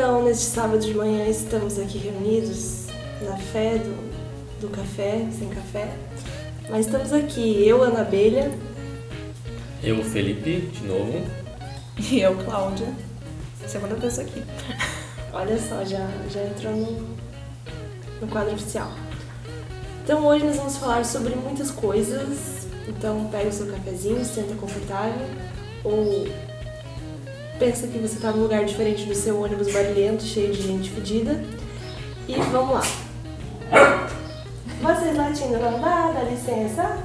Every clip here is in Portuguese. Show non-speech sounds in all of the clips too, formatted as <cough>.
Então, neste sábado de manhã, estamos aqui reunidos na fé do, do café, sem café. Mas estamos aqui, eu, Ana Abelha. Eu, Felipe, de novo. E eu, Cláudia. Segunda vez aqui. Olha só, já, já entrou no, no quadro oficial. Então hoje nós vamos falar sobre muitas coisas. Então pega o seu cafezinho, senta confortável ou pensa que você está num lugar diferente do seu ônibus barulhento, cheio de gente fedida. E vamos lá. Vocês latindo não dá, dá licença?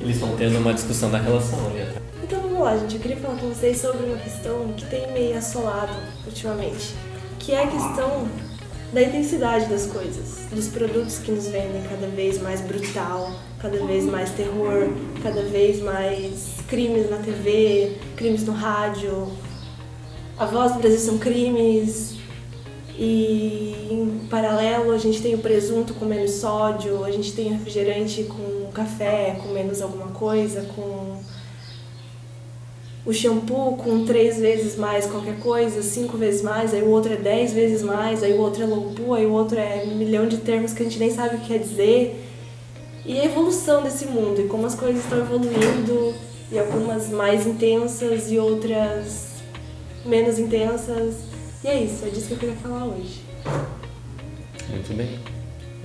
Eles estão tendo uma discussão da relação ali atrás. Então vamos lá, gente. Eu queria falar com vocês sobre uma questão que tem meio assolado ultimamente, que é a questão da intensidade das coisas, dos produtos que nos vendem cada vez mais brutal, cada vez mais terror, cada vez mais crimes na TV, crimes no rádio. A voz do Brasil são crimes. E em paralelo a gente tem o presunto com menos sódio, a gente tem refrigerante com café com menos alguma coisa, com o shampoo com três vezes mais qualquer coisa, cinco vezes mais, aí o outro é dez vezes mais, aí o outro é low aí o outro é um milhão de termos que a gente nem sabe o que quer dizer. E a evolução desse mundo, e como as coisas estão evoluindo, e algumas mais intensas e outras menos intensas. E é isso, é disso que eu queria falar hoje. Muito bem.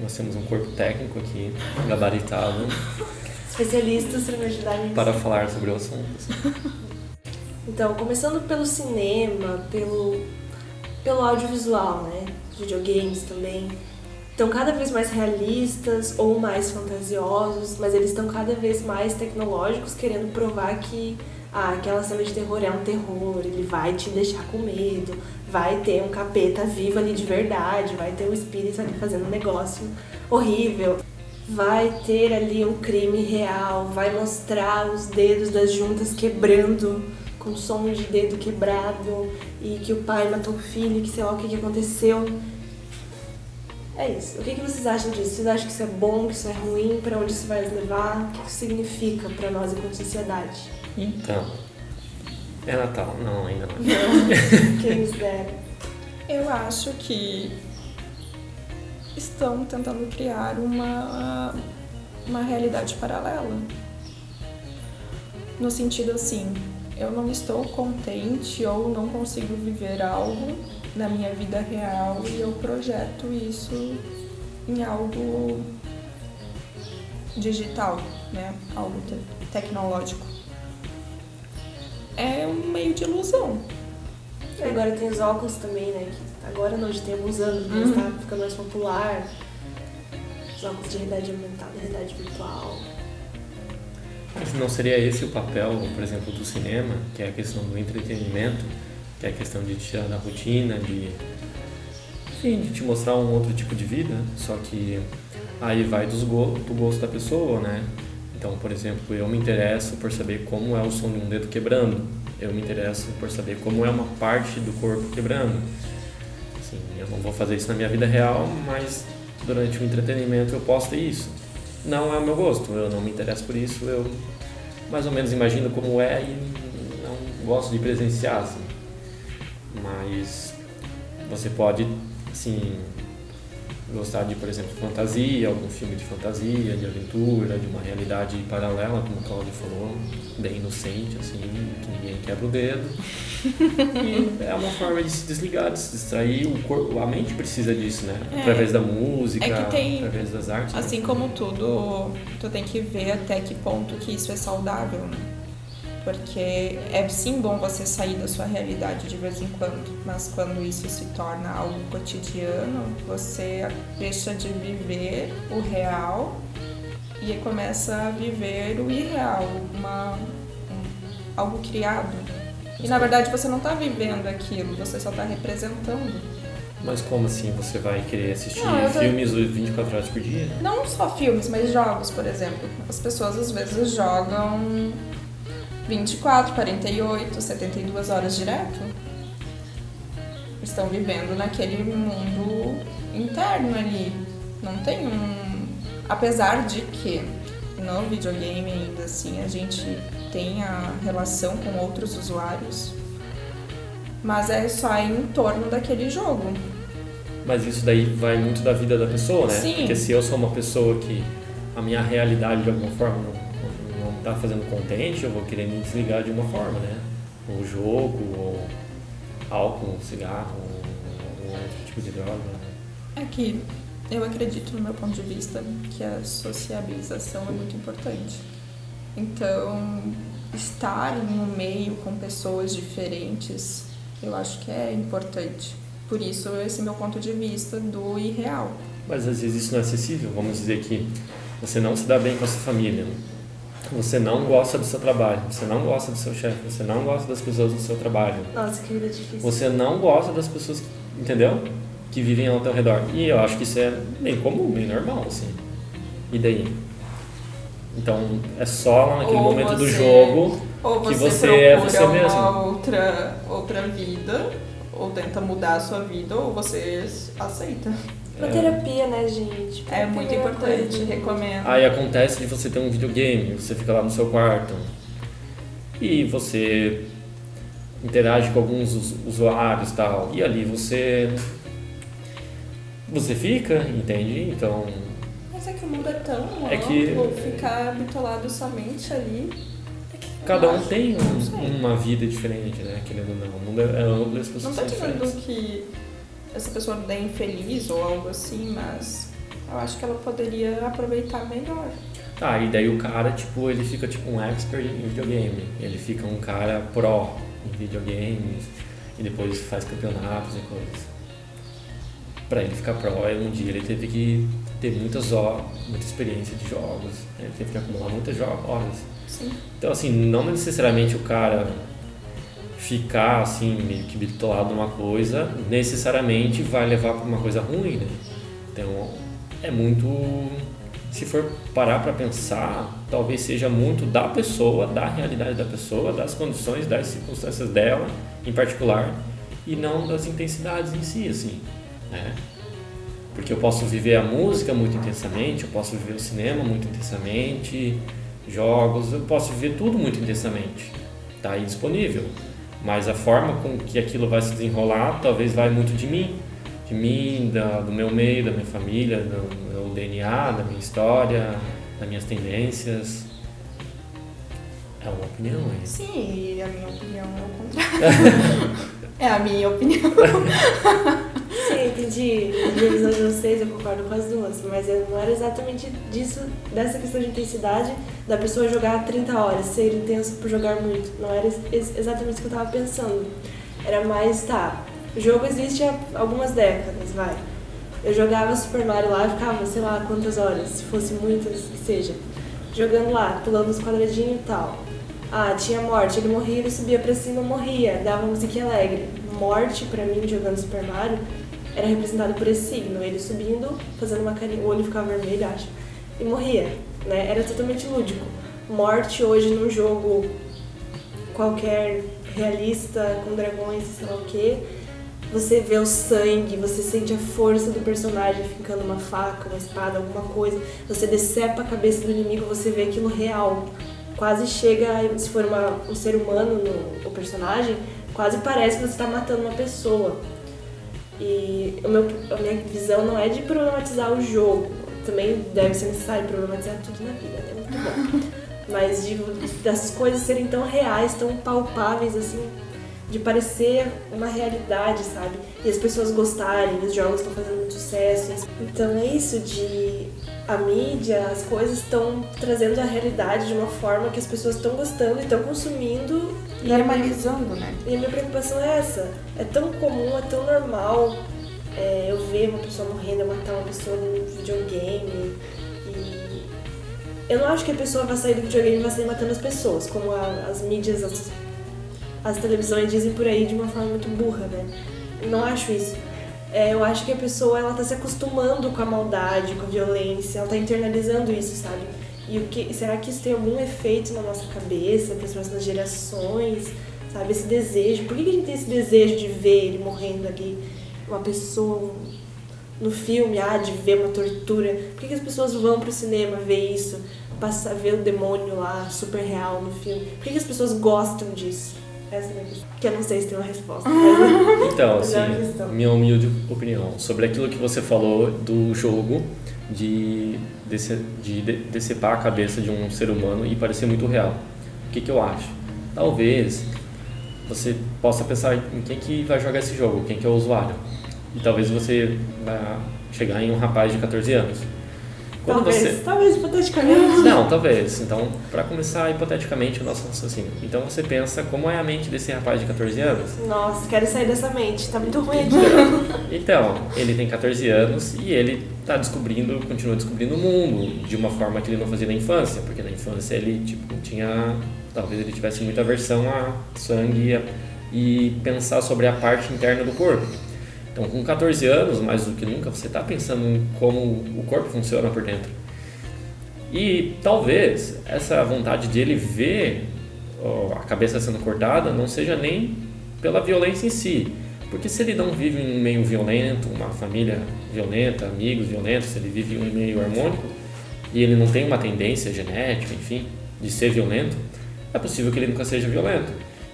Nós temos um corpo técnico aqui, gabaritado. <laughs> Especialistas para me ajudar nisso. Para falar sobre o assunto. <laughs> Então, começando pelo cinema, pelo, pelo audiovisual, né? Videogames também. Estão cada vez mais realistas ou mais fantasiosos, mas eles estão cada vez mais tecnológicos, querendo provar que ah, aquela cena de terror é um terror, ele vai te deixar com medo, vai ter um capeta vivo ali de verdade, vai ter um espírito ali fazendo um negócio horrível, vai ter ali um crime real, vai mostrar os dedos das juntas quebrando com som de dedo quebrado e que o pai matou o filho, que sei lá o que, que aconteceu. É isso. O que, que vocês acham disso? Vocês acham que isso é bom, que isso é ruim? Para onde isso vai nos levar? O que, que isso significa para nós enquanto sociedade? Então. É Natal? Não, ainda não. <laughs> Quem dera. Eu acho que estão tentando criar uma, uma realidade paralela. No sentido assim, eu não estou contente ou não consigo viver algo na minha vida real e eu projeto isso em algo digital, né? Algo te tecnológico. É um meio de ilusão. Agora tem os óculos também, né? Que agora não, já tem alguns anos, mas uhum. tá ficando mais popular. Os óculos de realidade aumentada, realidade virtual. Mas não seria esse o papel, por exemplo, do cinema, que é a questão do entretenimento, que é a questão de tirar da rotina, de, enfim, de te mostrar um outro tipo de vida, só que aí vai dos go do gosto da pessoa, né? Então, por exemplo, eu me interesso por saber como é o som de um dedo quebrando, eu me interesso por saber como é uma parte do corpo quebrando. Assim, eu não vou fazer isso na minha vida real, mas durante o entretenimento eu posso ter isso não é o meu gosto, eu não me interesso por isso, eu mais ou menos imagino como é e não gosto de presenciar, assim. Mas você pode, assim, gostar de, por exemplo, fantasia, algum filme de fantasia, de aventura, de uma realidade paralela, como a Cláudia falou, bem inocente, assim, que ninguém quebra o dedo. <laughs> E é uma forma de se desligar, de se distrair. O corpo, a mente precisa disso, né? É. Através da música, é tem, através das artes. Né? Assim né? como tudo, tu tem que ver até que ponto que isso é saudável, né? Porque é sim bom você sair da sua realidade de vez em quando, mas quando isso se torna algo cotidiano, você deixa de viver o real e começa a viver o irreal, uma, um, algo criado. E na verdade você não está vivendo aquilo, você só está representando. Mas como assim você vai querer assistir não, tô... filmes 24 horas por dia? Não só filmes, mas jogos, por exemplo. As pessoas às vezes jogam 24, 48, 72 horas direto. Estão vivendo naquele mundo interno ali. Não tem um. Apesar de que no videogame ainda assim a gente tem a relação com outros usuários. Mas é só em torno daquele jogo. Mas isso daí vai muito da vida da pessoa, né? Sim. Porque se eu sou uma pessoa que a minha realidade de alguma forma não, tá fazendo contente, eu vou querer me desligar de uma forma, né? Ou jogo, ou álcool, cigarro, ou outro tipo de droga. né? É que eu acredito, no meu ponto de vista, que a sociabilização é muito importante. Então, estar no meio com pessoas diferentes, eu acho que é importante. Por isso, esse é meu ponto de vista do irreal. Mas às vezes isso não é acessível. Vamos dizer que você não se dá bem com a sua família, você não gosta do seu trabalho, você não gosta do seu chefe, você não gosta das pessoas do seu trabalho, Nossa, que vida difícil. você não gosta das pessoas, entendeu? Que vivem ao teu redor. E eu acho que isso é bem comum, bem normal, assim. E daí? Então, é só lá naquele Ou momento do você- jogo Ou Que você, você é você uma mesmo. outra, outra vida, ou tenta mudar a sua vida, ou você aceita. Pra terapia, né, gente? É muito importante, coisa. recomendo. Aí acontece de você ter um videogame, você fica lá no seu quarto e você interage com alguns us- usuários e tal, e ali você você fica, entende? Então, Mas é que o mundo é tão É que- ficar bitolado somente ali. cada um tem Não um- uma vida diferente, né? Querendo ou não, o mundo é amplo e as Não pessoas tô são dizendo que essa pessoa é infeliz ou algo assim, mas eu acho que ela poderia aproveitar melhor. Tá, e daí o cara, tipo, ele fica tipo um expert em videogame. Ele fica um cara pró em videogames e depois faz campeonatos e coisas. Pra ele ficar pró, um dia ele teve que ter muitas horas, muita experiência de jogos. Ele teve que acumular muitas horas. Sim. Então, assim, não necessariamente o cara ficar, assim, meio que bitolado numa coisa, necessariamente vai levar para uma coisa ruim, né? Então, é muito... Se for parar para pensar, talvez seja muito da pessoa, da realidade da pessoa, das condições, das circunstâncias dela, em particular, e não das intensidades em si, assim, né? Porque eu posso viver a música muito intensamente, eu posso viver o cinema muito intensamente, jogos, eu posso viver tudo muito intensamente. Tá aí disponível. Mas a forma com que aquilo vai se desenrolar talvez vai muito de mim. De mim, da, do meu meio, da minha família, do meu DNA, da minha história, das minhas tendências. É uma opinião aí. Sim, a minha opinião é o contrário. <laughs> é a minha opinião. <laughs> A visão de vocês, eu concordo com as duas, mas não era exatamente disso, dessa questão de intensidade da pessoa jogar 30 horas, ser intenso por jogar muito. Não era ex- exatamente isso que eu tava pensando. Era mais, tá, o jogo existe há algumas décadas, vai. Eu jogava Super Mario lá, ficava, sei lá, quantas horas, se fosse muitas, que seja. Jogando lá, pulando os quadradinhos e tal. Ah, tinha morte, ele morria, ele subia pra cima, morria, dava musiquinha alegre. Morte, pra mim, jogando Super Mario, era representado por esse signo, ele subindo, fazendo uma carinha, o olho ficava vermelho, acho, e morria, né? Era totalmente lúdico. Morte hoje num jogo qualquer realista, com dragões sei lá o quê, você vê o sangue, você sente a força do personagem ficando uma faca, uma espada, alguma coisa, você decepa a cabeça do inimigo, você vê aquilo real. Quase chega, se for uma, um ser humano no o personagem, quase parece que você está matando uma pessoa. E o meu, a minha visão não é de problematizar o jogo. Também deve ser necessário problematizar tudo na vida, né? Muito bom. <laughs> Mas de, das coisas serem tão reais, tão palpáveis, assim, de parecer uma realidade, sabe? E as pessoas gostarem, os jogos estão fazendo muito sucesso. Então é isso de a mídia, as coisas estão trazendo a realidade de uma forma que as pessoas estão gostando e estão consumindo. E Normalizando, né? e a minha preocupação é essa. É tão comum, é tão normal é, eu ver uma pessoa morrendo, eu matar uma pessoa no videogame. E eu não acho que a pessoa vai sair do videogame e vai sair matando as pessoas, como a- as mídias, as, as televisões dizem por aí de uma forma muito burra, né? Eu não acho isso. É, eu acho que a pessoa ela tá se acostumando com a maldade, com a violência, ela tá internalizando isso, sabe? E o que será que isso tem algum efeito na nossa cabeça, para as próximas gerações, sabe? Esse desejo. Por que que a gente tem esse desejo de ver ele morrendo ali, uma pessoa no filme, ah, de ver uma tortura? Por que, que as pessoas vão pro cinema ver isso, passar ver o demônio lá super real no filme? Por que, que as pessoas gostam disso? Essa é a minha questão. Que eu não sei se tem uma resposta. <laughs> Então, é assim, minha humilde opinião sobre aquilo que você falou do jogo de, dece- de de- decepar a cabeça de um ser humano e parecer muito real. O que, que eu acho? Talvez você possa pensar em quem que vai jogar esse jogo, quem que é o usuário. E talvez você vai chegar em um rapaz de 14 anos. Quando talvez, você talvez, hipoteticamente. não, talvez. Então, para começar hipoteticamente o nosso raciocínio. Então você pensa como é a mente desse rapaz de 14 anos? Nossa, quero sair dessa mente. Tá muito ruim aqui. Então, ele tem 14 anos e ele está descobrindo, continua descobrindo o mundo de uma forma que ele não fazia na infância, porque na infância ele tipo tinha, talvez ele tivesse muita aversão a sangue e e pensar sobre a parte interna do corpo. Então, com 14 anos, mais do que nunca, você está pensando em como o corpo funciona por dentro. E talvez essa vontade de ele ver a cabeça sendo cortada não seja nem pela violência em si. Porque se ele não vive em um meio violento, uma família violenta, amigos violentos, se ele vive em um meio harmônico e ele não tem uma tendência genética, enfim, de ser violento, é possível que ele nunca seja violento.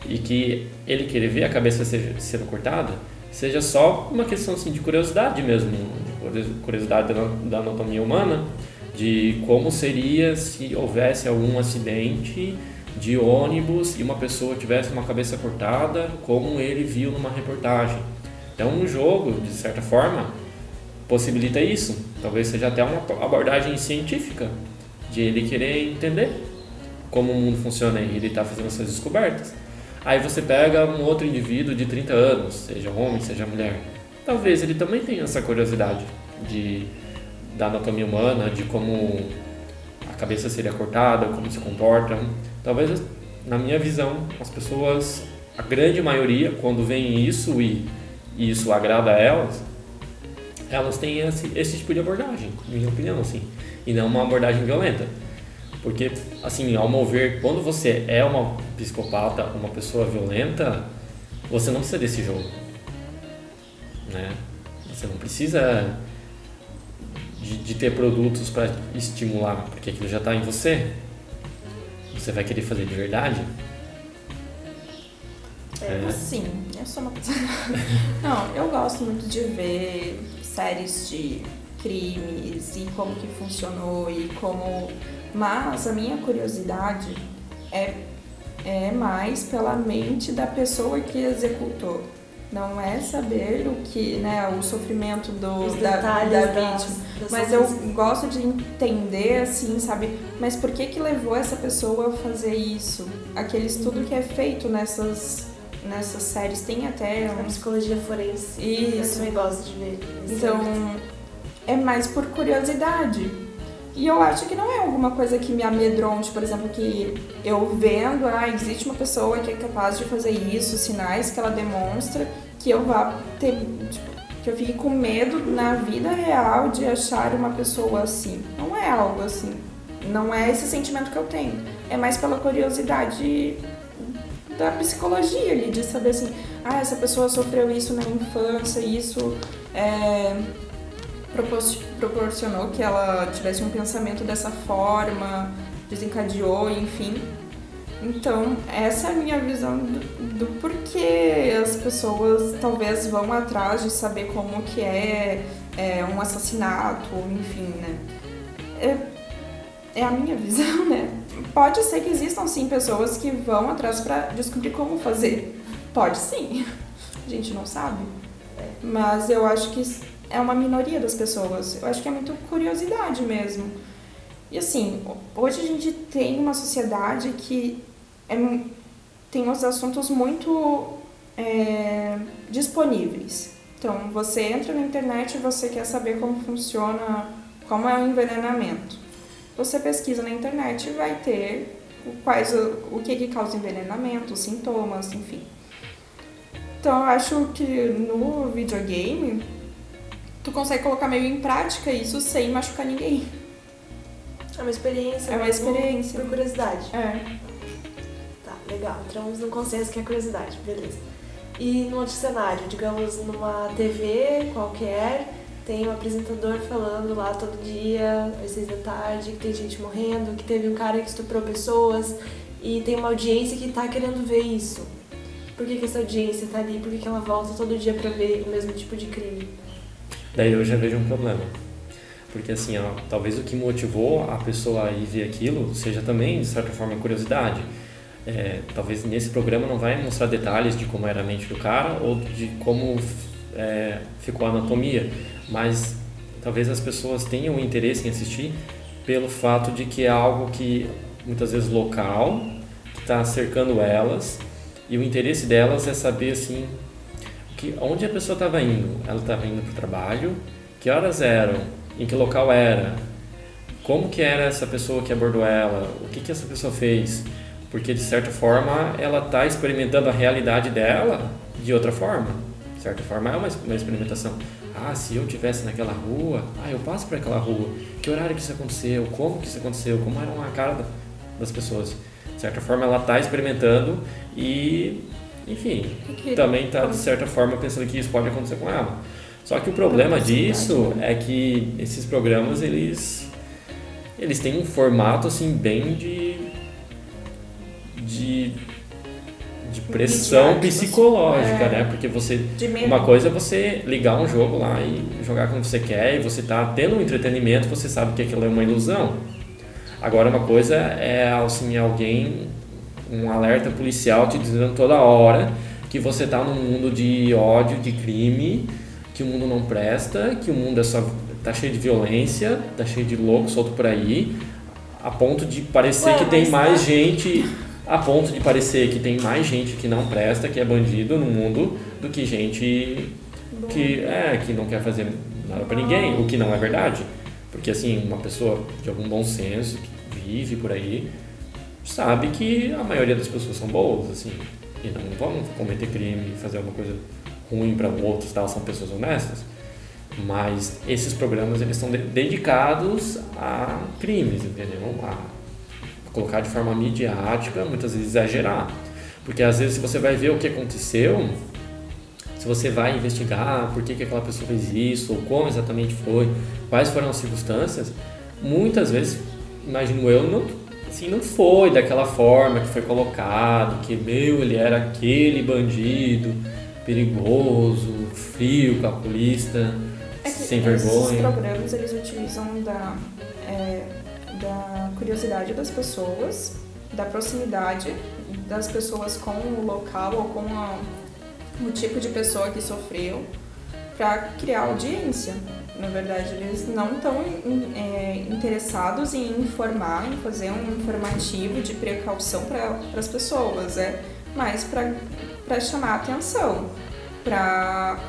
E que ele querer ver a cabeça sendo cortada seja só uma questão assim, de curiosidade mesmo, de curiosidade da, anatomia humana, de como seria se houvesse algum acidente de ônibus e uma pessoa tivesse uma cabeça cortada, como ele viu numa reportagem. Então, um jogo, de certa forma, possibilita isso. Talvez seja até uma abordagem científica de ele querer entender como o mundo funciona e ele está fazendo essas descobertas. Aí você pega um outro indivíduo de 30 anos, seja homem, seja mulher. Talvez ele também tenha essa curiosidade de, da anatomia humana, de como a cabeça seria cortada, como se comporta. Talvez, na minha visão, as pessoas, a grande maioria, quando veem isso e, e isso agrada a elas, elas têm esse, esse tipo de abordagem, na minha opinião, assim, e não uma abordagem violenta. Porque, assim, ao meu ver, quando você é uma psicopata, uma pessoa violenta, você não precisa desse jogo. Né? Você não precisa de, de ter produtos para estimular, porque aquilo já está em você. Você vai querer fazer de verdade? É. Sim, eu sou uma pessoa. <laughs> Não, eu gosto muito de ver séries de crimes e como que funcionou e como. Mas a minha curiosidade é, é mais pela mente da pessoa que executou. Não é saber o que, né, o sofrimento do, Os da, da vítima. das Mas eu gosto de entender, assim, sabe? Mas por que que levou essa pessoa a fazer isso? Aquele estudo que é feito nessas, nessas séries tem até A uns... psicologia forense. Eu Isso. também gosto de ver. Então, é mais por curiosidade. E eu acho que não é alguma coisa que me amedronte, por exemplo, que eu vendo, ah, existe uma pessoa que é capaz de fazer isso, sinais que ela demonstra, que eu vá ter, tipo, que eu fique com medo na vida real de achar uma pessoa assim. Não é algo assim. Não é esse sentimento que eu tenho. É mais pela curiosidade da psicologia ali, de saber assim, ah, essa pessoa sofreu isso na infância, isso é, proporcionou que ela tivesse um pensamento dessa forma, desencadeou, enfim. Então, essa é a minha visão do, do porquê as pessoas talvez vão atrás de saber como que é, é, um assassinato, enfim, né? É, é a minha <laughs> visão, né? Pode ser que existam sim pessoas que vão atrás para descobrir como fazer. Pode sim. <laughs> A gente não sabe. Mas eu acho que é uma minoria das pessoas. Eu acho que é muito curiosidade mesmo. E assim, hoje a gente tem uma sociedade que é, tem os assuntos muito é, disponíveis. Então, você entra na internet e você quer saber como funciona, como é o envenenamento. Você pesquisa na internet e vai ter quais o, o que, que causa envenenamento, os sintomas, enfim. Então, eu acho que no videogame tu consegue colocar meio em prática isso sem machucar ninguém. É uma experiência. É uma mesmo experiência. Por curiosidade. É. Tá, legal. Entramos num consenso que é curiosidade, beleza. E no outro cenário, digamos numa TV qualquer, tem um apresentador falando lá todo dia, às seis da tarde, que tem gente morrendo, que teve um cara que estuprou pessoas e tem uma audiência que tá querendo ver isso. Por que, que essa audiência tá ali? Por que, que ela volta todo dia pra ver o mesmo tipo de crime? Daí eu já vejo um problema. Porque assim, ó, talvez o que motivou a pessoa a ir ver aquilo seja também, de certa forma, curiosidade. É, talvez nesse programa não vai mostrar detalhes de como era a mente do cara ou de como é, ficou a anatomia, mas talvez as pessoas tenham interesse em assistir pelo fato de que é algo que muitas vezes local, que está cercando elas, e o interesse delas é saber assim que onde a pessoa estava indo. Ela estava indo para o trabalho, que horas eram, em que local era, como que era essa pessoa que abordou ela, o que que essa pessoa fez, porque de certa forma ela está experimentando a realidade dela de outra forma. De certa forma é uma, uma experimentação. Ah, se eu tivesse naquela rua, ah, eu passo por aquela rua. Que horário que isso aconteceu? Como que isso aconteceu? Como era a cara das pessoas? De certa forma ela está experimentando e, enfim, também está de certa forma pensando que isso pode acontecer com ela. Só que o problema disso é que esses programas eles eles têm um formato assim bem de de, de pressão psicológica, é. né? Porque você uma coisa é você ligar um jogo lá e jogar como você quer e você tá tendo um entretenimento, você sabe que aquilo é uma ilusão. Agora uma coisa é assim alguém um alerta policial te dizendo toda hora que você está num mundo de ódio, de crime que o mundo não presta, que o mundo é só tá cheio de violência, tá cheio de louco solto por aí, a ponto de parecer Ué, que tem mais tá... gente, a ponto de parecer que tem mais gente que não presta, que é bandido no mundo, do que gente Bom. que é que não quer fazer nada para ninguém, o que não é verdade, porque assim uma pessoa de algum bom senso que vive por aí sabe que a maioria das pessoas são boas, assim, e não vão cometer crime, fazer alguma coisa ruim para outros, tal, são pessoas honestas. Mas esses programas eles são dedicados a crimes, entendeu? A colocar de forma midiática, muitas vezes exagerar. Porque às vezes se você vai ver o que aconteceu, se você vai investigar por que, que aquela pessoa fez isso, ou como exatamente foi, quais foram as circunstâncias, muitas vezes, imagino eu, não, assim, não foi daquela forma que foi colocado, que, meu, ele era aquele bandido, perigoso, frio, calculista, é sem vergonha. Esses programas eles utilizam da, é, da curiosidade das pessoas, da proximidade das pessoas com o local ou com a, o tipo de pessoa que sofreu para criar audiência. Na verdade, eles não estão é, interessados em informar, em fazer um informativo de precaução para as pessoas, é para para chamar atenção, para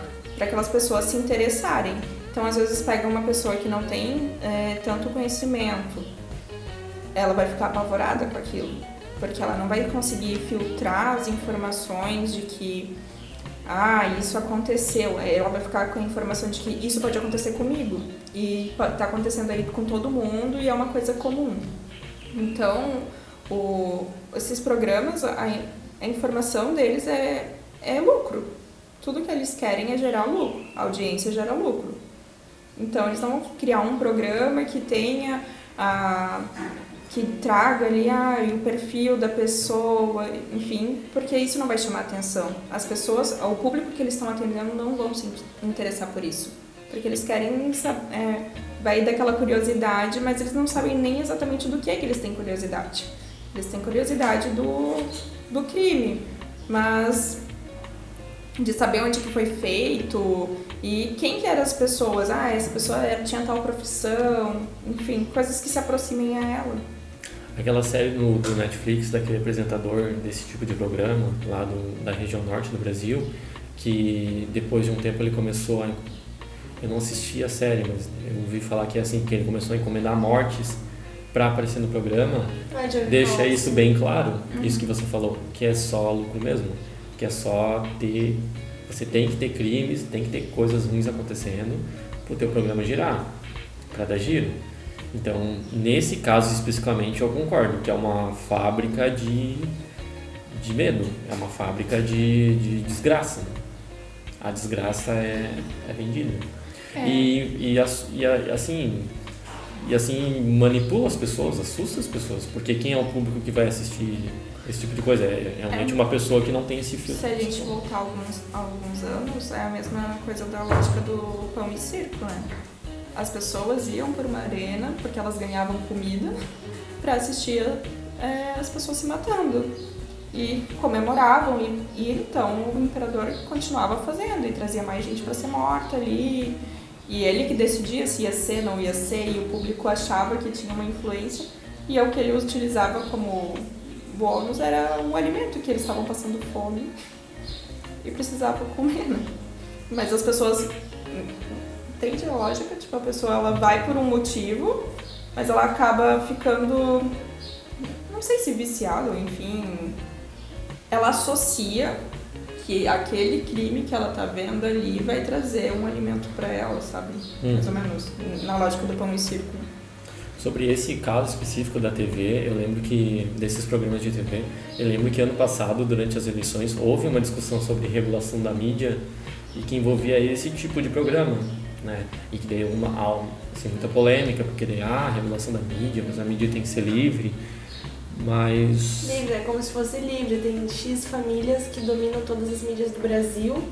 aquelas pessoas se interessarem. Então, às vezes, pega uma pessoa que não tem é, tanto conhecimento, ela vai ficar apavorada com aquilo, porque ela não vai conseguir filtrar as informações de que, ah, isso aconteceu. Ela vai ficar com a informação de que isso pode acontecer comigo e está acontecendo aí com todo mundo e é uma coisa comum. Então, o, esses programas, a, a informação deles é, é lucro. Tudo que eles querem é gerar lucro. A audiência gera lucro. Então, eles não vão criar um programa que tenha a que traga ali ah, o perfil da pessoa, enfim, porque isso não vai chamar atenção. As pessoas, o público que eles estão atendendo não vão se interessar por isso, porque eles querem é, vai daquela curiosidade, mas eles não sabem nem exatamente do que é que eles têm curiosidade. Eles têm curiosidade do do crime, mas de saber onde que foi feito e quem que eram as pessoas. Ah, essa pessoa tinha tal profissão, enfim, coisas que se aproximem a ela. Aquela série no, do Netflix daquele apresentador desse tipo de programa lá do, da região norte do Brasil, que depois de um tempo ele começou a eu não assisti a série, mas eu ouvi falar que é assim que ele começou a encomendar mortes para aparecer no programa, deixa isso bem claro, uhum. isso que você falou, que é só lucro mesmo, que é só ter, você tem que ter crimes, tem que ter coisas ruins acontecendo para o teu programa girar, para dar giro. Então, nesse caso especificamente, eu concordo que é uma fábrica de, de medo, é uma fábrica de, de desgraça. A desgraça é, é vendida. É. E, e, e assim, e assim manipula as pessoas, assusta as pessoas, porque quem é o público que vai assistir esse tipo de coisa? É realmente É. uma pessoa que não tem esse filtro. Se a gente voltar alguns, alguns anos, é a mesma coisa da lógica do pão e circo, né? As pessoas iam por uma arena porque elas ganhavam comida para assistir é, as pessoas se matando. E comemoravam, e, e então o imperador continuava fazendo e trazia mais gente para ser morta ali. E ele que decidia se ia ser, não ia ser, e o público achava que tinha uma influência. E é o que ele utilizava como bônus era um alimento que eles estavam passando fome e precisavam comer, né? Mas as pessoas entende a lógica, tipo, a pessoa ela vai por um motivo, mas ela acaba ficando não sei se viciada, ou enfim, ela associa que aquele crime que ela tá vendo ali vai trazer um alimento para ela, sabe? Hum. Mais ou menos, na lógica do pão e circo. Sobre esse caso específico da TV, eu lembro que, desses programas de TV, eu lembro que ano passado, durante as eleições, houve uma discussão sobre regulação da mídia e que envolvia esse tipo de programa, né? E que deu uma, assim, muita polêmica, porque daí, ah, regulação da mídia, mas a mídia tem que ser livre, mas... Livre, é como se fosse livre. Tem X famílias que dominam todas as mídias do Brasil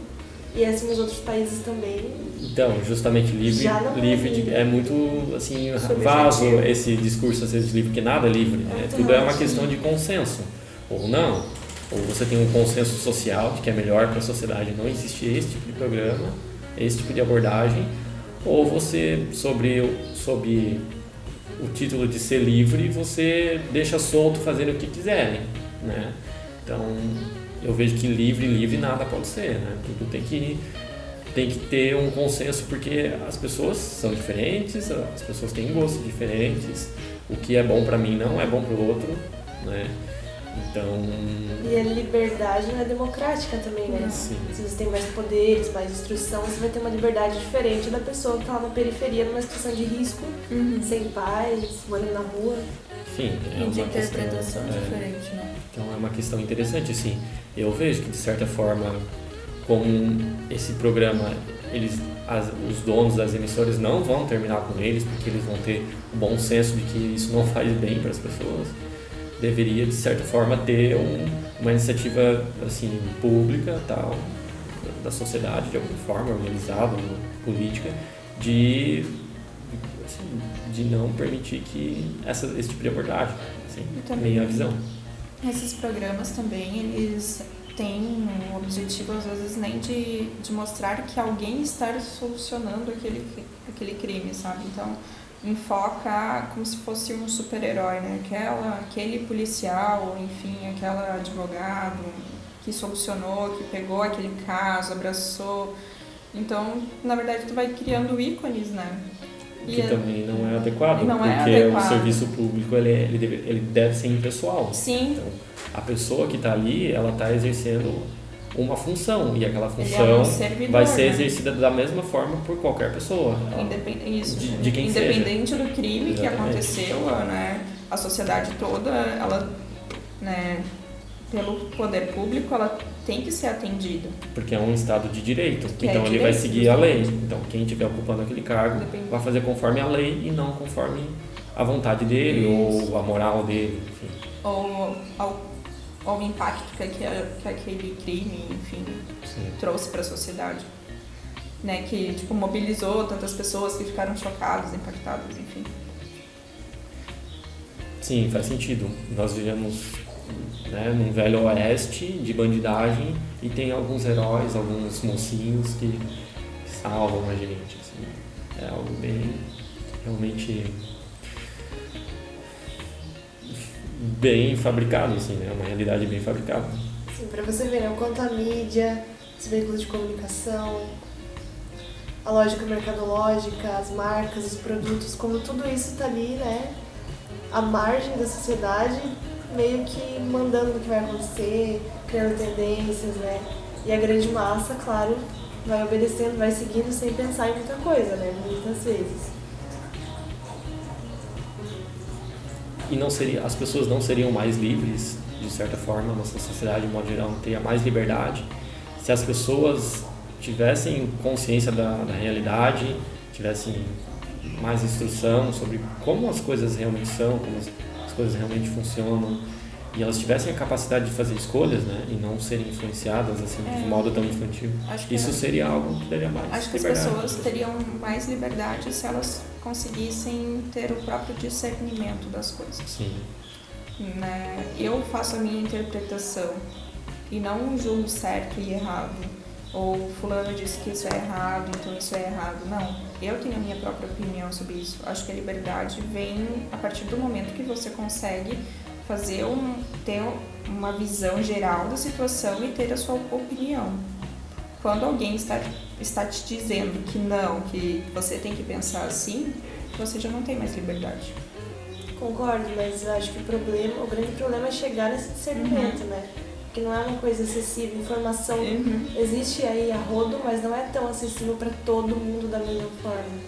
e assim nos outros países também. Então, justamente livre, é livre de- é muito assim vaso esse discurso às vezes de livre, que nada é livre? É tudo é uma questão de consenso ou não. Ou você tem um consenso social de que é melhor para a sociedade não existir esse tipo de programa, esse tipo de abordagem, ou você sobre o- sobre o título de ser livre, você deixa solto fazendo o que quiserem, né? Então, eu vejo que livre, livre nada pode ser, né? Tudo tem que tem que ter um consenso porque as pessoas são diferentes, as pessoas têm gostos diferentes. O que é bom para mim não é bom para o outro, né? Então, E a liberdade não é democrática também, né? Sim. Se você tem mais poderes, mais instrução, você vai ter uma liberdade diferente da pessoa que tá lá na periferia, numa situação de risco, sem paz, morando na rua. enfim, é uma de interpretação questão, é, diferente, né? Então é uma questão interessante, assim. Eu vejo que de certa forma, como esse programa, eles, as- os donos das emissoras não vão terminar com eles, porque eles vão ter o bom senso de que isso não <laughs> faz bem para as pessoas. Deveria de certa forma ter um- uma iniciativa assim pública, tal, da sociedade de alguma forma organizada, política, de assim, de não permitir que essa, esse tipo de abordagem, assim, também- minha visão. Esses programas também, eles têm o objetivo, às vezes, nem de, de mostrar que alguém está solucionando aquele, aquele crime, sabe? Então, enfoca como se fosse um super-herói, né? Aquela, aquele policial, enfim, aquela advogado que solucionou, que pegou aquele caso, abraçou. Então, na verdade, tu vai criando ícones, né? que E- também não é adequado, Não é porque adequado. o serviço público ele, é- ele, deve, ele deve ser impessoal. Sim, Então, a pessoa que está ali, ela está exercendo uma função e aquela é função um servidor, vai ser né? exercida da mesma forma por qualquer pessoa. Independ- Isso, de- de quem seja. independente do crime que Exatamente. aconteceu, né, a sociedade toda, ela, né, pelo poder público, ela tem que ser atendida. Porque é um estado de direito. Que é então ele vai seguir a lei. Então quem estiver ocupando aquele cargo Depende. vai fazer conforme a lei e não conforme a vontade dele Isso. ou a moral dele. Enfim. Ou ao, ao impacto que, aquele- que aquele crime, enfim, Sim. trouxe para a sociedade. Né, que tipo, mobilizou tantas pessoas que ficaram chocadas, impactadas, enfim. Sim, faz sentido. Nós vivemos né, num velho oeste de bandidagem e tem alguns heróis, alguns mocinhos que salvam a gente. assim. É algo bem realmente bem fabricado, assim, né? Uma realidade bem fabricada. Assim, pra você ver, né, o quanto a mídia, os veículos de comunicação, a lógica mercadológica, as marcas, os produtos, como tudo isso tá ali, né? À margem da sociedade, meio que mandando o que vai acontecer, criando tendências, né? E a grande massa, claro, vai obedecendo, vai seguindo sem pensar em muita coisa, né? Muitas vezes. E não seria, as pessoas não seriam mais livres, de certa forma, a nossa sociedade, de modo geral, não teria mais liberdade se as pessoas tivessem consciência da, da realidade, tivessem mais instrução sobre como as coisas realmente são, como as, as coisas realmente funcionam, e elas tivessem a capacidade de fazer escolhas, né, e não serem influenciadas assim É. de modo tão infantil, isso é. seria algo que daria mais Acho que as liberdade. pessoas teriam mais liberdade se elas conseguissem ter o próprio discernimento das coisas. Sim. Né? Eu faço a minha interpretação e não julgo certo e errado. Ou fulano disse que isso é errado, então isso é errado. Não, eu tenho a minha própria opinião sobre isso. Acho que a liberdade vem a partir do momento que você consegue fazer um, ter uma visão geral da situação e ter a sua opinião. Quando alguém está, está te dizendo que não, que você tem que pensar assim, você já não tem mais liberdade. Concordo, mas acho que o problema, o grande problema é chegar nesse discernimento, né? Porque não é uma coisa acessível, informação existe aí a rodo, mas não é tão acessível para todo mundo da mesma forma.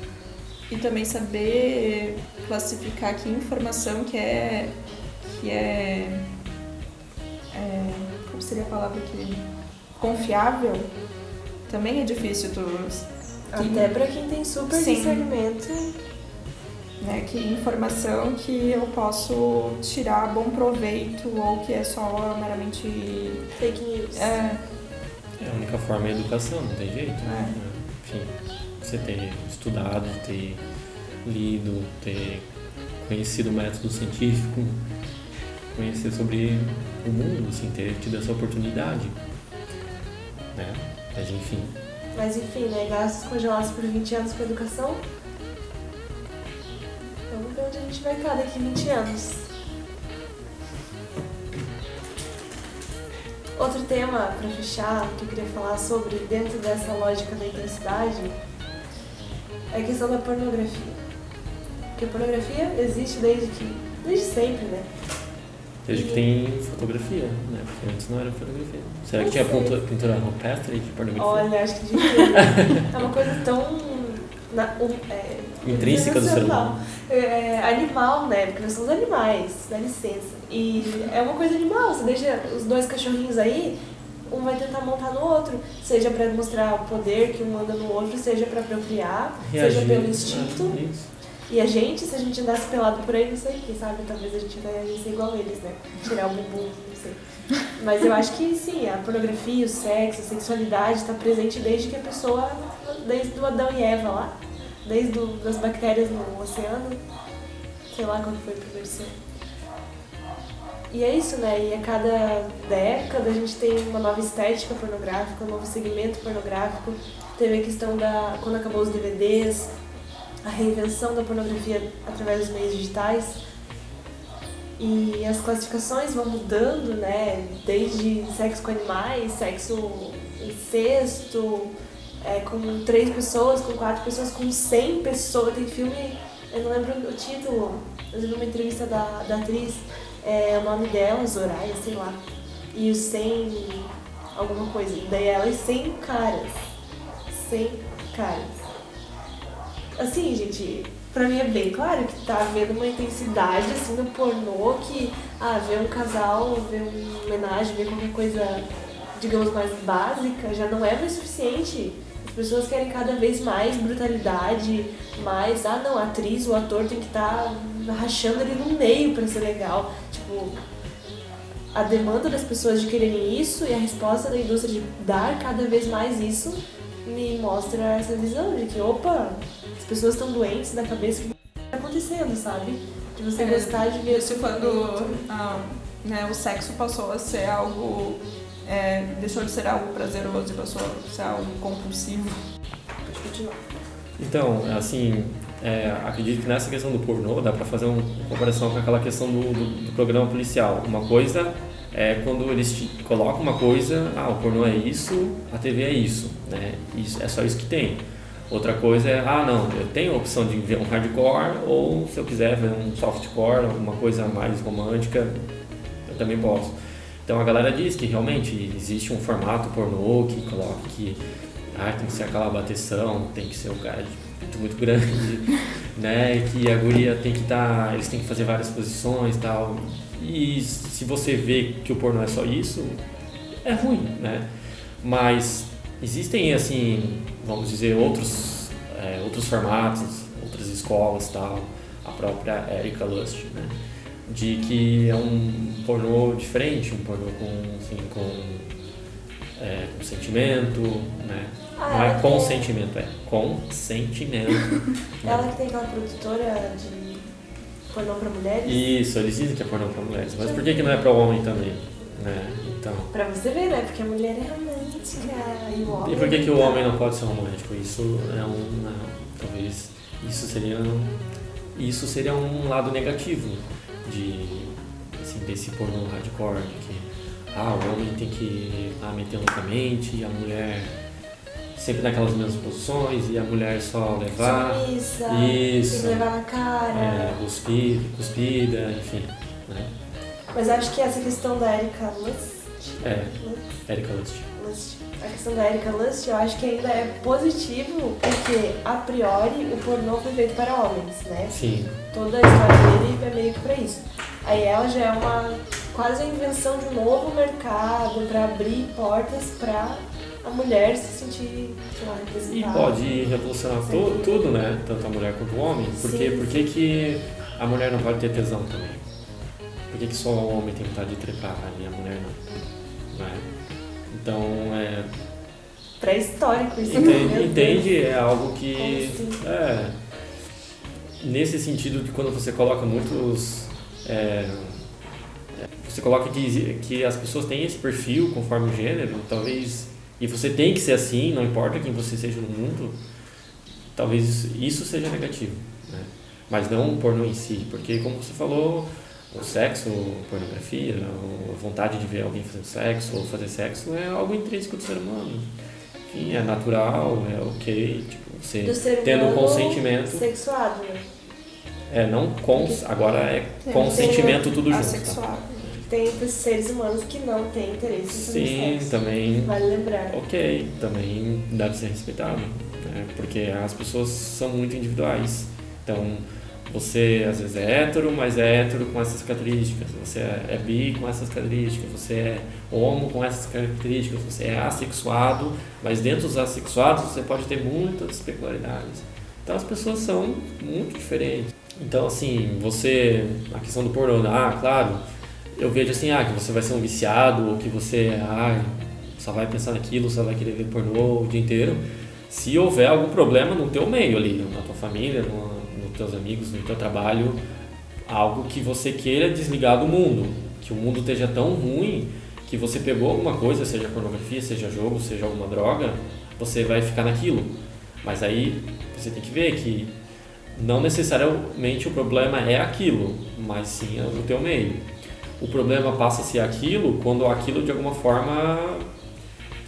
E também saber classificar que informação que é. que é. é como seria a palavra aqui? Confiável, também é difícil tu. que- Até para quem tem super Sim. discernimento, né, que informação que eu posso tirar bom proveito ou que é só meramente. fake news. É, É, a única forma é a educação, não tem jeito. né? É. Enfim, você ter estudado, ter lido, ter conhecido o método científico, conhecer sobre o mundo, assim, ter tido essa oportunidade. Né? Mas enfim, Mas enfim, né? Gastos congelados por 20 anos com educação. Vamos ver onde a gente vai estar daqui 20 anos. Outro tema para fechar que eu queria falar sobre dentro dessa lógica da intensidade é a questão da pornografia. Porque a pornografia existe desde que desde sempre, né? Desde que tem fotografia, né? Porque antes não era fotografia. Será que tinha pintura, pintura rupestre de pornografia? Olha, acho que devia. <laughs> É uma coisa tão na- um- é, Intrínseca do ser humano. É, animal, né? Porque nós somos animais, dá licença. E é uma coisa animal, você deixa os dois cachorrinhos aí, um vai tentar montar no outro, seja pra demonstrar o poder que um manda no outro, seja pra procriar, seja Reagir. pelo instinto. É, isso. E a gente, se a gente andasse pelado por aí, não sei o que, sabe? Talvez a gente ia ser igual eles, né? Tirar o bumbum, não sei. Mas eu acho que sim, a pornografia, o sexo, a sexualidade está presente desde que a pessoa, desde o Adão e Eva lá, desde o, das bactérias no oceano, sei lá quando foi o primeiro ser. E é isso, né? E a cada década a gente tem uma nova estética pornográfica, um novo segmento pornográfico. Teve a questão da. quando acabou os DVDs, a reinvenção da pornografia através dos meios digitais. E as classificações vão mudando, né? Desde sexo com animais, sexo incesto, é, com três pessoas, com quatro pessoas, com cem pessoas. Tem filme, eu não lembro o título, eu vi uma entrevista da, da atriz, é, o nome dela, Zoraya, sei lá. E os 100, alguma coisa. Daí ela e 100 caras. 100 caras. Assim, gente, pra mim é bem claro que tá havendo uma intensidade assim no pornô que, ah, ver um casal, ver uma homenagem, ver qualquer coisa, digamos, mais básica, já não é mais suficiente. As pessoas querem cada vez mais brutalidade, mais, ah não, a atriz, o ator tem que estar rachando ali no meio pra ser legal. Tipo, a demanda das pessoas de quererem isso e a resposta da indústria de dar cada vez mais isso me mostra essa visão de que, opa, pessoas estão doentes da cabeça, o que está acontecendo, sabe? De você É, gostar de ver Isso quando ah, né, o sexo passou a ser algo. é, deixou de ser algo prazeroso e passou a ser algo compulsivo. Pode continuar. Então, assim, é, acredito que nessa questão do pornô dá pra fazer uma comparação com aquela questão do, do- do programa policial. Uma coisa é quando eles te colocam uma coisa, ah, o pornô é isso, a TV é isso, né? Isso, é só isso que tem. Outra coisa é, ah, não, eu tenho a opção de ver um hardcore ou se eu quiser ver um softcore, alguma coisa mais romântica, eu também posso. Então a galera diz que realmente existe um formato pornô que coloca que ah, tem que ser aquela bateção, tem que ser um cara de pinto muito grande, <laughs> né? Que a guria tem que estar, eles têm que fazer várias posições e tal. E se você vê que o pornô é só isso, é ruim, né? Mas existem assim, vamos dizer, outros, é, outros formatos, outras escolas tal, a própria Erika Lust, né? De que é um pornô diferente, um pornô com, assim, com, é, com sentimento, né? Ah, Não é consentimento, é consentimento. <laughs> tem- Ela que tem aquela produtora de pornô pra mulheres. Isso, eles dizem que é pornô para mulheres, mas por que, que não é para homem também? Né? Então, Pra você ver, né? Porque a mulher é romântica e por que, que o homem não pode ser romântico? Isso é um. não, talvez isso seria. Isso seria um lado negativo de, assim, desse pornô hardcore, que ah, o homem tem que lá meter loucamente e a mulher sempre naquelas mesmas posições e a mulher só levar. Submissa, Isso. levar na cara. É, cuspida, cuspida, enfim. Né? Mas acho que essa questão da Erika Lust. É. Erika Lust. Lust. A questão da Erika Lust, eu acho que ainda é positivo, porque a priori o pornô foi feito para homens, né? Sim, Toda a história dele é meio que pra isso. Aí ela já é uma quase a invenção de um novo mercado para abrir portas para a mulher se sentir, lá, E representada. pode revolucionar to- tudo, né? Tanto a mulher quanto o homem. Porque Sim. por que, que a mulher não pode ter tesão também? Por que, que só o homem tem vontade de trepar e a mulher não? Né? Então, é, Pré-histórico isso. entende, entende? É algo que. Assim? É, nesse sentido de quando você coloca muitos. é, você coloca que, que as pessoas têm esse perfil conforme o gênero, talvez. E você tem que ser assim, não importa quem você seja no mundo, talvez isso seja negativo. Né? Mas não o pornô em si, porque, como você falou, o sexo, pornografia, a vontade de ver alguém fazendo sexo ou fazer sexo é algo intrínseco do ser humano. Enfim, é natural, é ok. Tipo, você Do ser tendo consentimento. Sexuado, né? É, não cons, agora é Tem consentimento tudo junto. Tá? Tem seres humanos que não têm interesse Sim, sexo. também Vale lembrar. ok, também deve ser respeitado, né? porque as pessoas são muito individuais. Então, você às vezes é hétero, mas é hétero com essas características. Você é, é bi com essas características. Você é homo com essas características. Você é assexuado, mas dentro dos assexuados você pode ter muitas peculiaridades. Então, as pessoas são muito diferentes. Então, assim, você, a questão do pornô, ah, claro, eu vejo assim, ah, que você vai ser um viciado, ou que você, ah, só vai pensar naquilo, só vai querer ver pornô o dia inteiro. Se houver algum problema no teu meio ali, na tua família, no, teus amigos, no teu trabalho, algo que você queira desligar do mundo, que o mundo esteja tão ruim que você pegou alguma coisa, seja pornografia, seja jogo, seja alguma droga, você vai ficar naquilo. Mas aí você tem que ver que não necessariamente o problema é aquilo, mas sim o teu meio. O problema passa a ser aquilo quando aquilo de alguma forma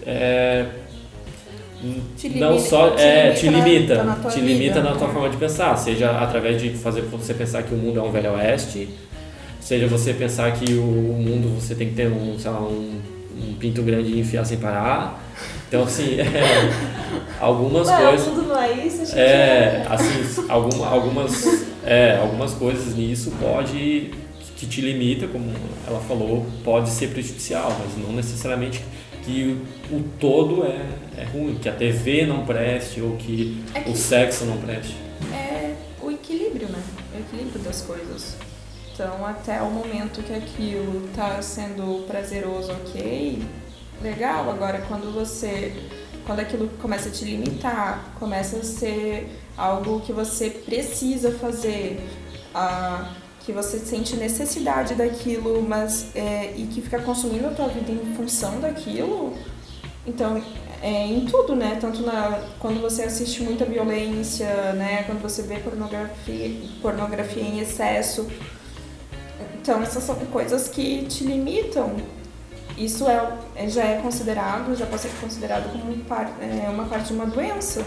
é, Te não limita- só te é, limita te na- limita, na tua te vida, limita na né? tua forma de pensar, seja através de fazer você pensar que o mundo é um velho oeste, seja você pensar que o mundo você tem que ter um, sei lá, um, um pinto grande e enfiar sem parar. Então assim, <laughs> é, algumas Ué, coisas o mundo não é isso? É, assim, alguma, algumas, é, algumas coisas nisso pode que te limita, como ela falou, pode ser prejudicial, mas não necessariamente que o todo é, é ruim, que a TV não preste ou que É que o sexo não preste. é o equilíbrio, né? O equilíbrio das coisas. Então, até o momento que aquilo tá sendo prazeroso, ok, legal. Agora, quando você. Quando aquilo começa a te limitar, começa a ser algo que você precisa fazer, a, que você sente necessidade daquilo, mas é, e que fica consumindo a tua vida em função daquilo, então é em tudo, né? Tanto na, quando você assiste muita violência, né? Quando você vê pornografia, pornografia em excesso. Então essas são coisas que te limitam. Isso é, é- já é considerado, já pode ser considerado como par, é, uma parte de uma doença.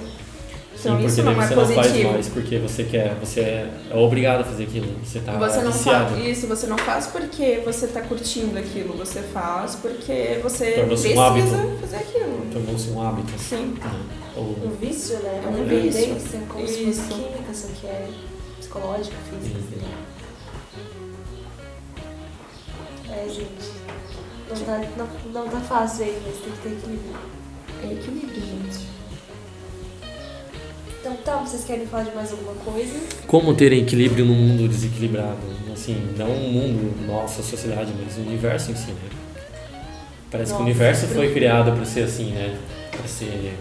Então Sim, isso porque não é você não faz positivo. mais porque você quer, você é obrigado a fazer aquilo, você tá Você não viciado. faz isso, você não faz porque você tá curtindo aquilo, você faz porque você Tornou-se um precisa hábito. fazer aquilo. Tornou-se um hábito. Sim. né? Ou, Um vício, né? É um Uma vício. dependência, como se fosse Isso. química, só que é psicológica, física, Uhum. É, gente. Não tá, não, não tá fácil aí, mas tem que ter equilíbrio. É equilíbrio, gente. Então Tá, vocês querem falar de mais alguma coisa? Como ter equilíbrio num mundo desequilibrado? Assim, não o mundo, nossa sociedade, mas o universo em si, né? Parece Nossa, que o universo foi criado para ser assim, né? Para ser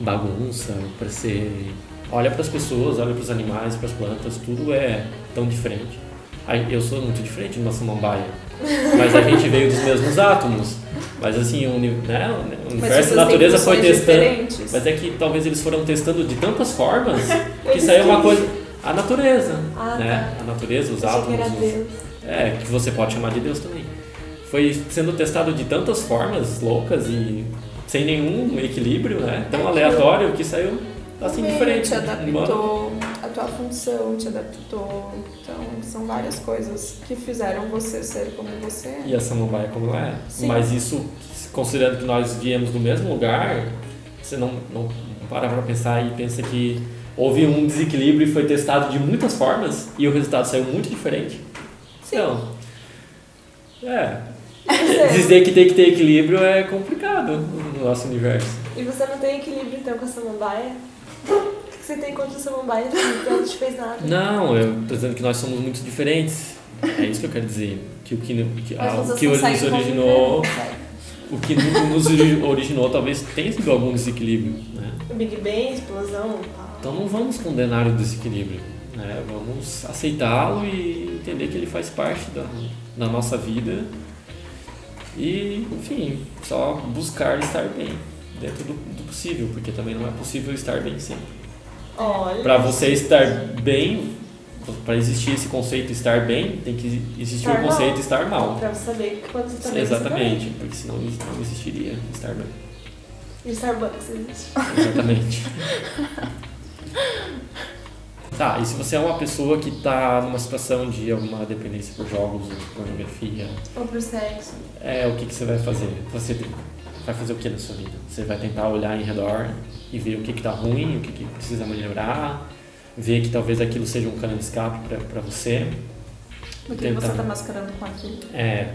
bagunça, para ser. Olha para as pessoas, olha para os animais, para as plantas, tudo é tão diferente. Eu sou muito diferente de uma samambaia, mas a gente veio dos mesmos átomos. Mas assim, o, né, o universo, a natureza foi testando. Diferentes. Mas é que talvez eles foram testando de tantas formas <laughs> que saiu uma que- coisa. A natureza, Ah, né? A natureza, os átomos. os-. É, que você pode chamar de Deus também. Foi sendo testado de tantas formas loucas e sem nenhum equilíbrio, né? Tão É aleatório que saiu assim Também diferente. Te Mano, adaptou a tua função, te adaptou. Então, são várias coisas que fizeram você ser como você é. E a samambaia como ela é. Sim. Mas isso, considerando que nós viemos do mesmo lugar, você não, não para pra pensar e pensa que houve um desequilíbrio e foi testado de muitas formas e o resultado saiu muito diferente. Sim. Então, é, <laughs> dizer que tem que ter equilíbrio é complicado no nosso universo. E você não tem equilíbrio então com a samambaia? O que você tem contra a samambaia? Então não te fez nada. Não, eu tô dizendo que nós somos muito diferentes. É isso que eu quero dizer. Que o que, que, ah, o que nos originou, o que nos ori- originou talvez tenha sido algum desequilíbrio, né? O Big Bang, explosão, pá. Então não vamos condenar o desequilíbrio, né? Vamos aceitá-lo e entender que ele faz parte da, da nossa vida e, enfim, só buscar estar bem dentro do, do possível, porque também não é possível estar bem sempre. Olha. Para você estar bem, para existir esse conceito estar bem, tem que existir Estar o conceito mal. estar mal. Pra você saber que quando você tá bem, Exatamente, porque senão não existiria estar bem. Tá. E Starbucks existe. Exatamente. <laughs> tá, e se você é uma pessoa que está numa situação de alguma dependência por jogos, pornografia, Ou pro sexo. é o que, que você vai fazer? Você vai fazer o que na sua vida? Você vai tentar olhar em redor e ver o que está ruim, o que, que precisa melhorar, ver que talvez aquilo seja um cano de escape para você. O que Tentar. você tá mascarando com aquilo? É,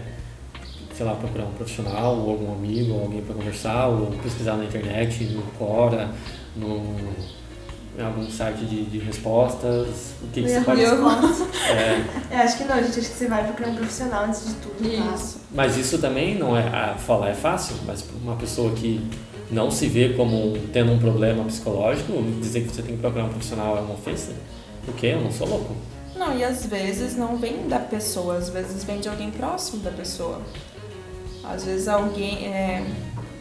sei lá, procurar um profissional, ou algum amigo, ou alguém para conversar, ou pesquisar na internet, no Quora, no, em algum site de, de respostas, o que, que você pode... Eu- <laughs> É, É, acho que não, gente. Acho que você vai procurar um profissional antes de tudo. tá? Isso. mas isso também não é, a, falar é fácil, mas para uma pessoa que não se vê como tendo um problema psicológico, dizer que você tem que procurar um profissional é uma ofensa? Por quê? Eu não sou louco. Não, e às vezes não vem da pessoa, às vezes vem de alguém próximo da pessoa. Às vezes alguém, é,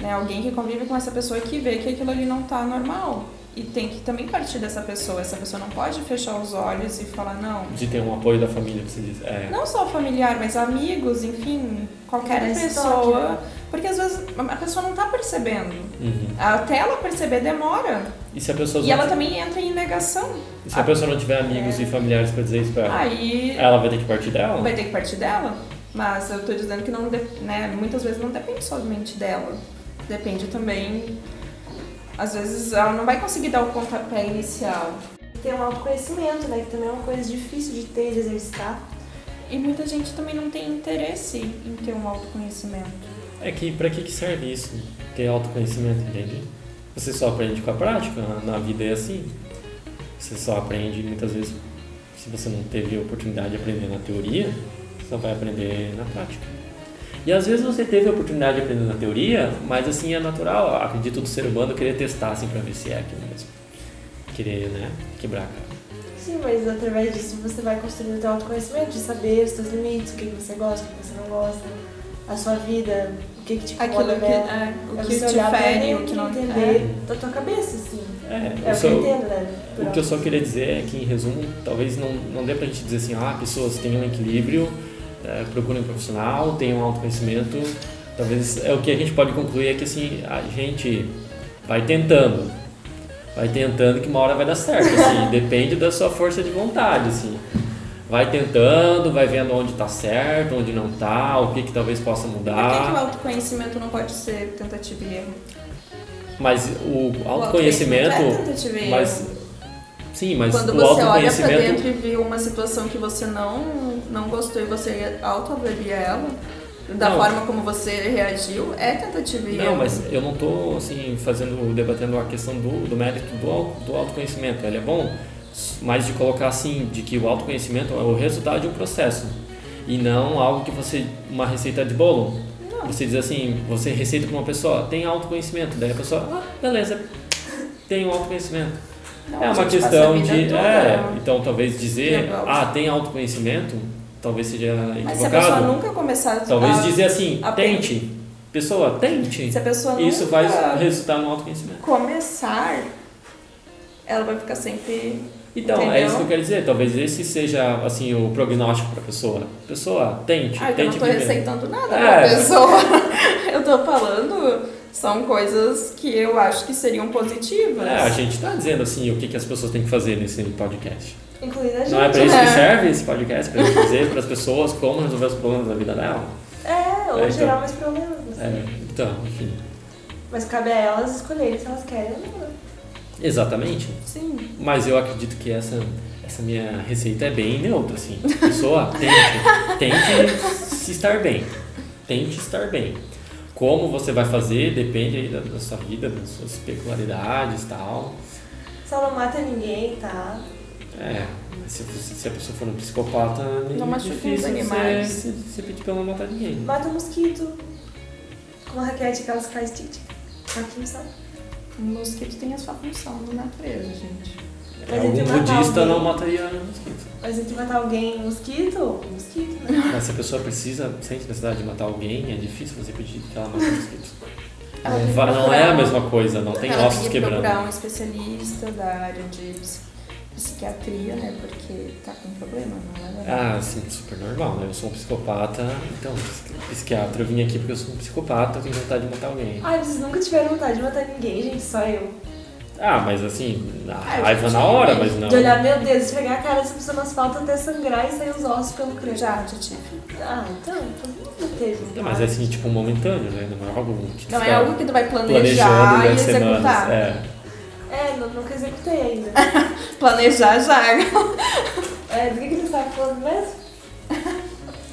né, alguém que convive com essa pessoa que vê que aquilo ali não tá normal. E tem que também partir dessa pessoa. Essa pessoa não pode fechar os olhos e falar, não. De ter um apoio da família, que você diz. É, Não só familiar, mas amigos, enfim, qualquer esse pessoa. toque, né? Porque às vezes a pessoa não tá percebendo. uhum. Até ela perceber demora. E se a pessoa E ela também entra em negação. e se a pessoa não tiver amigos e familiares para dizer isso para ela? Aí Ela vai ter que partir dela? vai ter que partir dela. Mas eu tô dizendo que não, né, muitas vezes não depende somente dela. Depende também. Às vezes ela não vai conseguir dar o pontapé inicial. Tem um autoconhecimento, né? Que também é uma coisa difícil de ter, de exercitar. E muita gente também não tem interesse em ter um autoconhecimento. É que para que, serve isso? Ter autoconhecimento, entende? Você só aprende com a prática, na, na vida é assim. Você só aprende muitas vezes, se você não teve a oportunidade de aprender na teoria, você só vai aprender na prática. E às vezes você teve a oportunidade de aprender na teoria, mas assim é natural, acredito do ser humano querer testar assim para ver se é aquilo mesmo. Querer, né, quebrar a cara. Sim, mas através disso você vai construindo o teu autoconhecimento, de saber os teus limites, o que, você gosta, o que você não gosta, a sua vida, o que, que te incomoda Aquilo que, é, o É que te fere, o que não entender da tua cabeça, assim. É, É eu o que eu entendo, né? O que eu só queria dizer é que, em resumo, talvez não, não dê pra gente dizer assim, ah, pessoas tenham um equilíbrio, eh, procurem um profissional, tenham autoconhecimento. Talvez é o que a gente pode concluir é que assim, a gente vai tentando, vai tentando que uma hora vai dar certo, assim, <laughs> depende da sua força de vontade, assim. Vai tentando, vai vendo onde tá certo, onde não tá, o que que talvez possa Por que, que o mudar. autoconhecimento não pode ser tentativa e erro? Mas o O autoconhecimento, é e erro. mas sim, mas Quando o você olha autoconhecimento dentro e viu uma situação que você não, não gostou e você autoavalia ela, da Não. forma como você reagiu, é tentativa e Não, mas eu não tô assim fazendo, debatendo a questão do, do mérito do, do autoconhecimento. Ele é bom, mas de colocar assim, de que o autoconhecimento é o resultado de um processo e não algo que você uma receita de bolo. Não. Você diz assim, você receita para uma pessoa, tem autoconhecimento, daí a pessoa, ah, beleza, tem um autoconhecimento. Não, é a uma questão a de, é, então talvez dizer, ah, tem autoconhecimento, talvez seja Mas se a pessoa equivocado. nunca começar Talvez a... dizer assim, aprende. tente. Pessoa, tente. Se a pessoa Isso vai resultar no autoconhecimento. começar, ela vai ficar sempre... Então, é Entendeu? isso que eu quero dizer. Talvez esse seja assim o prognóstico para a pessoa. Pessoa, tente, Ah, eu não tente viver. receitando nada É. pra pessoa. <laughs> eu tô falando, são coisas que eu acho que seriam positivas. É, a gente tá dizendo assim o que, que as pessoas têm que fazer nesse podcast. Incluindo a gente. Não é para isso que né? serve esse podcast, para gente dizer para as pessoas como resolver os problemas da vida dela. É, ou É, então. gerar mais problemas. É, então, enfim. Mas cabe a elas escolherem se elas querem ou não. Exatamente. Sim. Mas eu acredito que essa, essa minha receita é bem neutra, assim. Pessoa, tente, tente se estar bem. Tente estar bem. Como você vai fazer depende aí da, da sua vida, das suas peculiaridades e tal. Ela não mata ninguém, tá? É, mas se, se a pessoa for um psicopata, é Não machuque difícil animais. você, você pedir pra ela não matar ninguém. Mata um mosquito. Com uma raquete, aquelas que faz tic-tic. Aqui sabe. O mosquito tem a sua função na natureza, gente. Mas Algum budista alguém- não mataria mosquito. Mas entre matar alguém mosquito, mosquito, né? Mas se a pessoa precisa, sente necessidade de matar alguém, é difícil você pedir que ela mate mosquitos. Ela Não, não é a mesma coisa, não tem ela ossos quebrando. procurar um especialista da área de ps- psiquiatria, né? Porque tá com problema, não é? Ah, sim, super normal, né? Eu sou um psicopata, então, psiqui- psiquiatra, eu vim aqui porque eu sou um psicopata, eu tenho vontade de matar alguém. Ai, vocês nunca tiveram vontade de matar ninguém, gente, só eu. Ah, mas assim, a eu raiva na hora, mas não. De olhar, meu Deus, esfregar a cara dessa pessoa no asfalto até sangrar e sair os ossos pelo crânio. Já, já tive. Ah, então, todo mundo teve. Não, mas é assim, tipo, momentâneo, né? Não é algo que Não é algo que tu vai planejar planejando e executar. semanas. É. É, nu- nunca executei ainda. <laughs> Planejar já. É, do que, que eles estavam falando mesmo?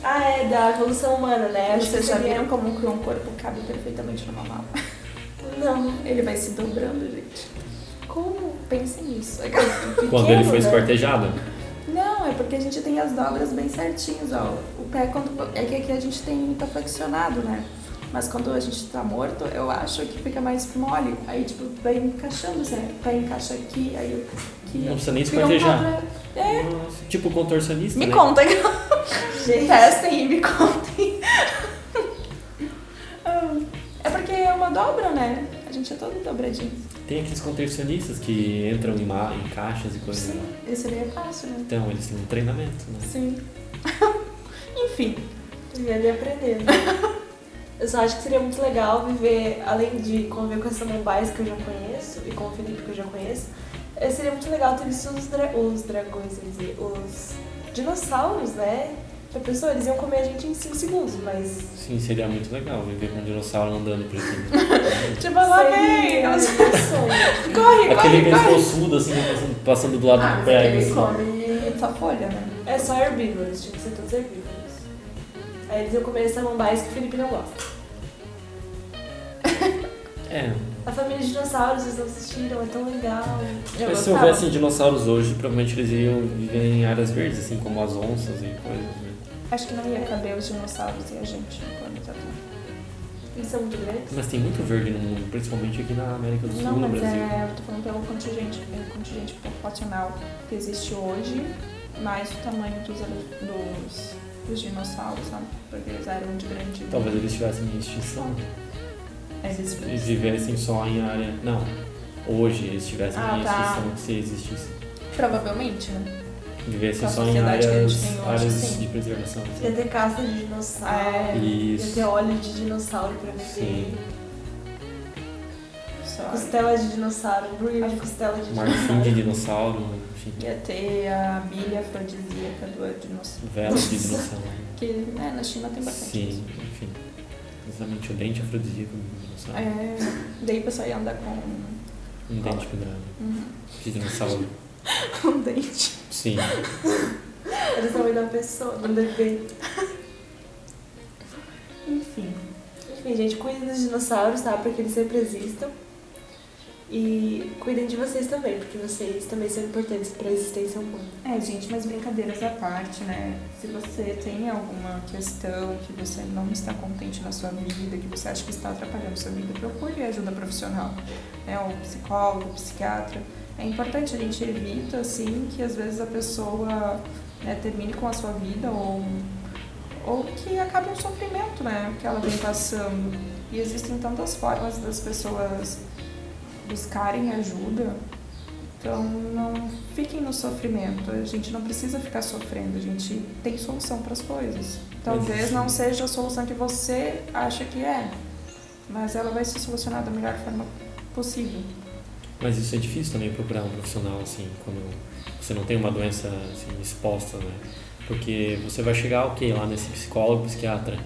Ah, é, da evolução humana, né? Acho Vocês já seria- viram como que um corpo cabe perfeitamente numa mala? Não. Ele vai se dobrando, gente. Como? Pensem nisso. <laughs> Quando ele foi né? esquartejado. Não, é porque a gente tem as dobras bem certinhas, ó. O pé quando. É que aqui a gente tem muito flexionado, né? Mas quando a gente tá morto, eu acho que fica mais mole. Aí, tipo, vai encaixando, né? O pé encaixa aqui, aí aqui. Não precisa nem um esquartejar. É. Nossa, Tipo contorcionista, Me né? conta, <laughs> Gente, testem e me contem. <laughs> Ah, é porque é uma dobra, né? A gente é todo dobradinho. Tem aqueles contorcionistas que entram em, ma- em caixas e coisas. Sim, esse daí é fácil, né? Então, eles têm um treinamento, né? Sim. <laughs> Enfim. e aprendendo. <laughs> Eu só acho que seria muito legal viver, além de conviver com essa Mumbai que eu já conheço e com o Felipe que eu já conheço, eh, seria muito legal ter visto os, dra os dragões, quer dizer, os dinossauros, né? A pessoa, eles iam comer a gente em 5 segundos, mas. Sim, seria muito legal viver com um dinossauro andando por aqui. <laughs> Tipo, lá vem! Corre, Aquele corre, corre! pescoço assim, passando, passando do lado Ah, do pé. ele assim. come só folha, né? É só herbívoros, tinha que ser todos herbívoros. Aí eles iam comer samambaias que o Felipe não gosta. É, A família de dinossauros, vocês não assistiram, é tão legal. Eu mas se houvessem dinossauros hoje, provavelmente eles iam viver em áreas verdes, assim como as onças e coisas, né? Acho que não ia caber os dinossauros e a gente no planeta Terra. Eles são muito grandes. Mas tem muito verde no mundo, principalmente aqui na América do Sul, Não, no mas Brasil. é, eu tô falando pelo contingente, é, contingente populacional que existe hoje, mais o tamanho dos, dos, dos dinossauros, sabe? Porque eles eram de grande. Talvez eles estivessem em extinção. Eles, Eles vivessem só em área. Não. Hoje eles estivessem Ah, em tá. extinção se existisse. Provavelmente, né? Vivessem Com a só em áreas, áreas de preservação. assim. Ia ter caça de dinossauro. É. Ia Isso. ter óleo de dinossauro pra beber. Sim. Costela de dinossauro, hambúrguer de costela de Marfim dinossauro. de dinossauro, enfim. Ia ter a bilha afrodisíaca do dinossauro. Vela de dinossauro. Que né, na China tem bastante. Sim, enfim. Exatamente, o dente afrodisíaco do dinossauro. É, daí o pessoal ia andar com Um dente quebrado. um, De dinossauro. <laughs> um dente. Sim. <laughs> Eles são da pessoa, do bebê. enfim, gente, cuidem dos dinossauros, tá? Porque eles sempre existam. E cuidem de vocês também, porque vocês também são importantes para a existência humana. É, gente, mas brincadeiras à parte, né? Se você tem alguma questão que você não está contente na sua vida, que você acha que está atrapalhando a sua vida, procure ajuda profissional, né? Ou psicólogo, psiquiatra. É importante, a gente evita, assim, que às vezes a pessoa né, termine com a sua vida ou, ou que acabe um sofrimento, né? Que ela vem passando. E existem tantas formas das pessoas buscarem ajuda. Então não fiquem no sofrimento. A gente não precisa ficar sofrendo, a gente tem solução para as coisas. Talvez não seja a solução que você acha que é, mas ela vai ser solucionada da melhor forma possível. Mas isso é difícil também procurar um profissional assim, quando você não tem uma doença assim, exposta, né? Porque você vai chegar, ok, lá nesse psicólogo, psiquiatra,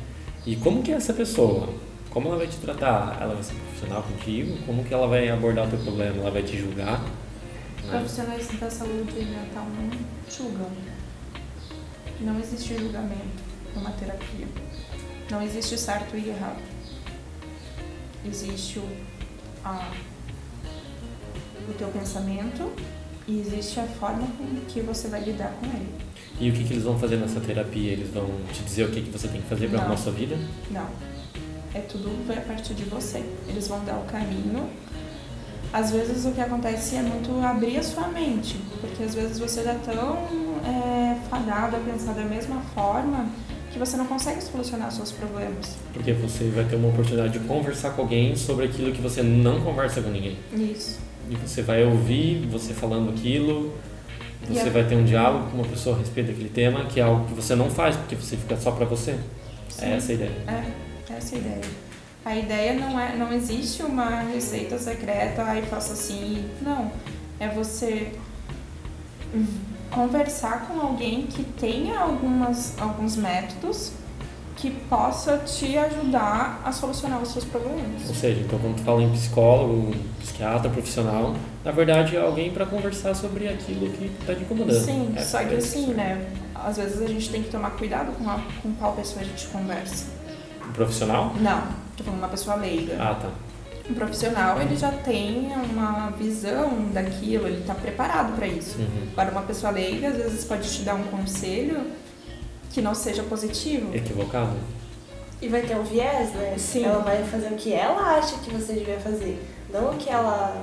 e como que é essa pessoa? Como ela vai te tratar? Ela vai ser profissional contigo? Como que ela vai abordar o teu problema? Ela vai te julgar? Né? Profissionais da saúde mental não julgam. Não existe julgamento numa terapia. Não existe certo e errado. Existe o, a, o teu pensamento e existe a forma com que você vai lidar com ele. E o que, que eles vão fazer nessa terapia? Eles vão te dizer o que, que você tem que fazer para arrumar sua vida? Não é tudo vai a partir de você. Eles vão dar o caminho. Às vezes o que acontece é muito abrir a sua mente, porque às vezes você já tá tão é, fadado a pensar da mesma forma que você não consegue solucionar seus problemas. Porque você vai ter uma oportunidade de conversar com alguém sobre aquilo que você não conversa com ninguém. Isso. E você vai ouvir você falando aquilo, você vai ter um diálogo com uma pessoa a respeito daquele tema, que é algo que você não faz, porque você fica só para você. Sim. É essa a ideia. É. Essa é a ideia. A ideia não é, não existe uma receita secreta, aí faça assim. Não. É você conversar com alguém que tenha algumas, alguns métodos que possa te ajudar a solucionar os seus problemas. Ou seja, então quando tu fala em psicólogo, psiquiatra, profissional, na verdade é alguém para conversar sobre aquilo que está te incomodando. Sim, é só que assim, né? Às vezes a gente tem que tomar cuidado com, a, com qual pessoa a gente conversa. Um profissional? Não, tô falando uma pessoa leiga. Ah, tá. Um profissional, ele já tem uma visão daquilo, ele está preparado para isso. Uhum. Agora, uma pessoa leiga, às vezes, pode te dar um conselho que não seja positivo. Equivocado. E vai ter um viés, né? Sim. Ela vai fazer o que ela acha que você devia fazer, não o que ela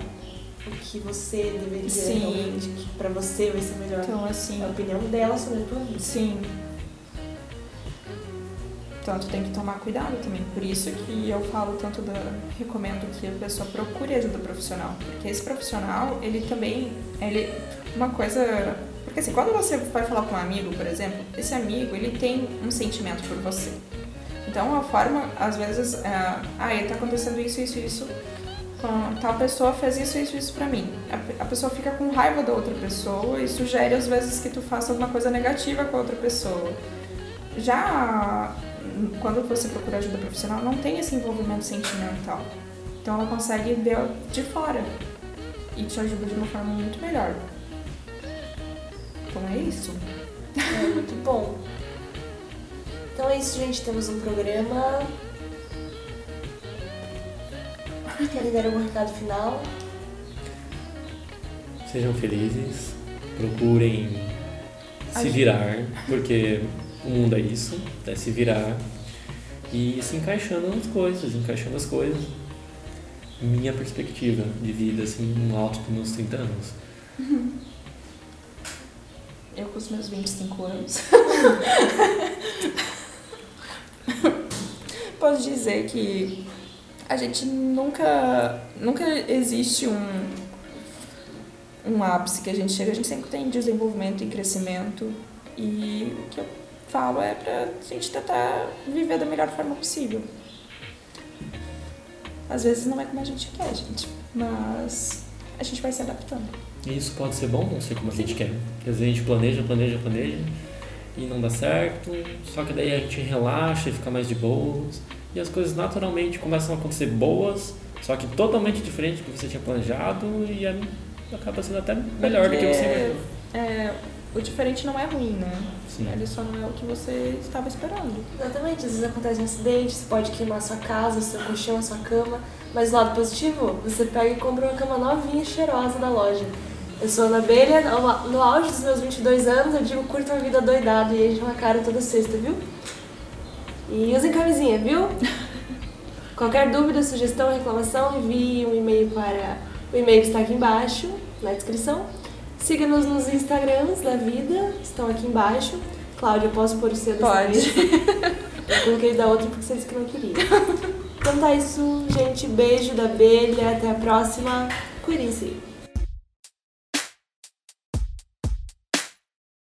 o que você deveria Sim. realmente, que pra você vai ser melhor. Então, assim. A opinião dela sobre a tua vida. Sim. Tanto tem que tomar cuidado também. Por isso que eu falo tanto da. recomendo que a pessoa procure ajuda profissional. Porque esse profissional, ele também. Ele, uma coisa. Porque assim, quando você vai falar com um amigo, por exemplo, esse amigo, ele tem um sentimento por você. Então a forma, às vezes, é, ah, está acontecendo isso, isso, isso. Tal pessoa fez isso, isso, isso pra mim. A, a pessoa fica com raiva da outra pessoa e sugere às vezes que tu faça alguma coisa negativa com a outra pessoa. Já quando você procura ajuda profissional, não tem esse envolvimento sentimental. Então ela consegue ver de fora e te ajuda de uma forma muito melhor. Então é isso. <laughs> É muito bom. Então é isso, gente. Temos um programa. Querem dar algum recado final? Sejam felizes, procurem se virar, <laughs> porque o mundo é isso, é se virar e se encaixando nas coisas, encaixando as coisas. Minha perspectiva de vida, assim, no alto dos meus 30 anos. Uhum. <laughs> Eu com os meus 25 anos. <laughs> Posso dizer que a gente nunca, nunca existe um, um ápice que a gente chega, a gente sempre tem desenvolvimento e crescimento. E o que eu falo é pra gente tentar viver da melhor forma possível. Às vezes não é como a gente quer, gente, mas a gente vai se adaptando. E isso pode ser bom não ser como a gente quer. Porque às vezes a gente planeja, planeja, planeja e não dá certo, só que daí a gente relaxa e fica mais de boas e as coisas naturalmente começam a acontecer boas, só que totalmente diferente do que você tinha planejado e acaba sendo até melhor Porque, do que você imaginou. É, o diferente não é ruim, né? Sim. Ele só não é o que você estava esperando. Exatamente, às vezes acontece um acidente, você pode queimar a sua casa, o seu colchão, a sua cama, mas o lado positivo, você pega e compra uma cama novinha, cheirosa da loja. Eu sou Ana Abelha, no- auge dos meus 22 anos, eu digo curta a vida doidado e enche uma cara toda sexta, viu? E usem camisinha, viu? <laughs> Qualquer dúvida, sugestão, reclamação, envie um e-mail para o e-mail que está aqui embaixo, na descrição. Siga-nos nos Instagrams da vida, estão aqui embaixo. Cláudia, posso pôr o seu dessa Pode. vez? <laughs> Eu coloquei da outra porque você disse que não queria. Então tá isso, gente. Beijo da abelha. Até a próxima. Cuidem-se.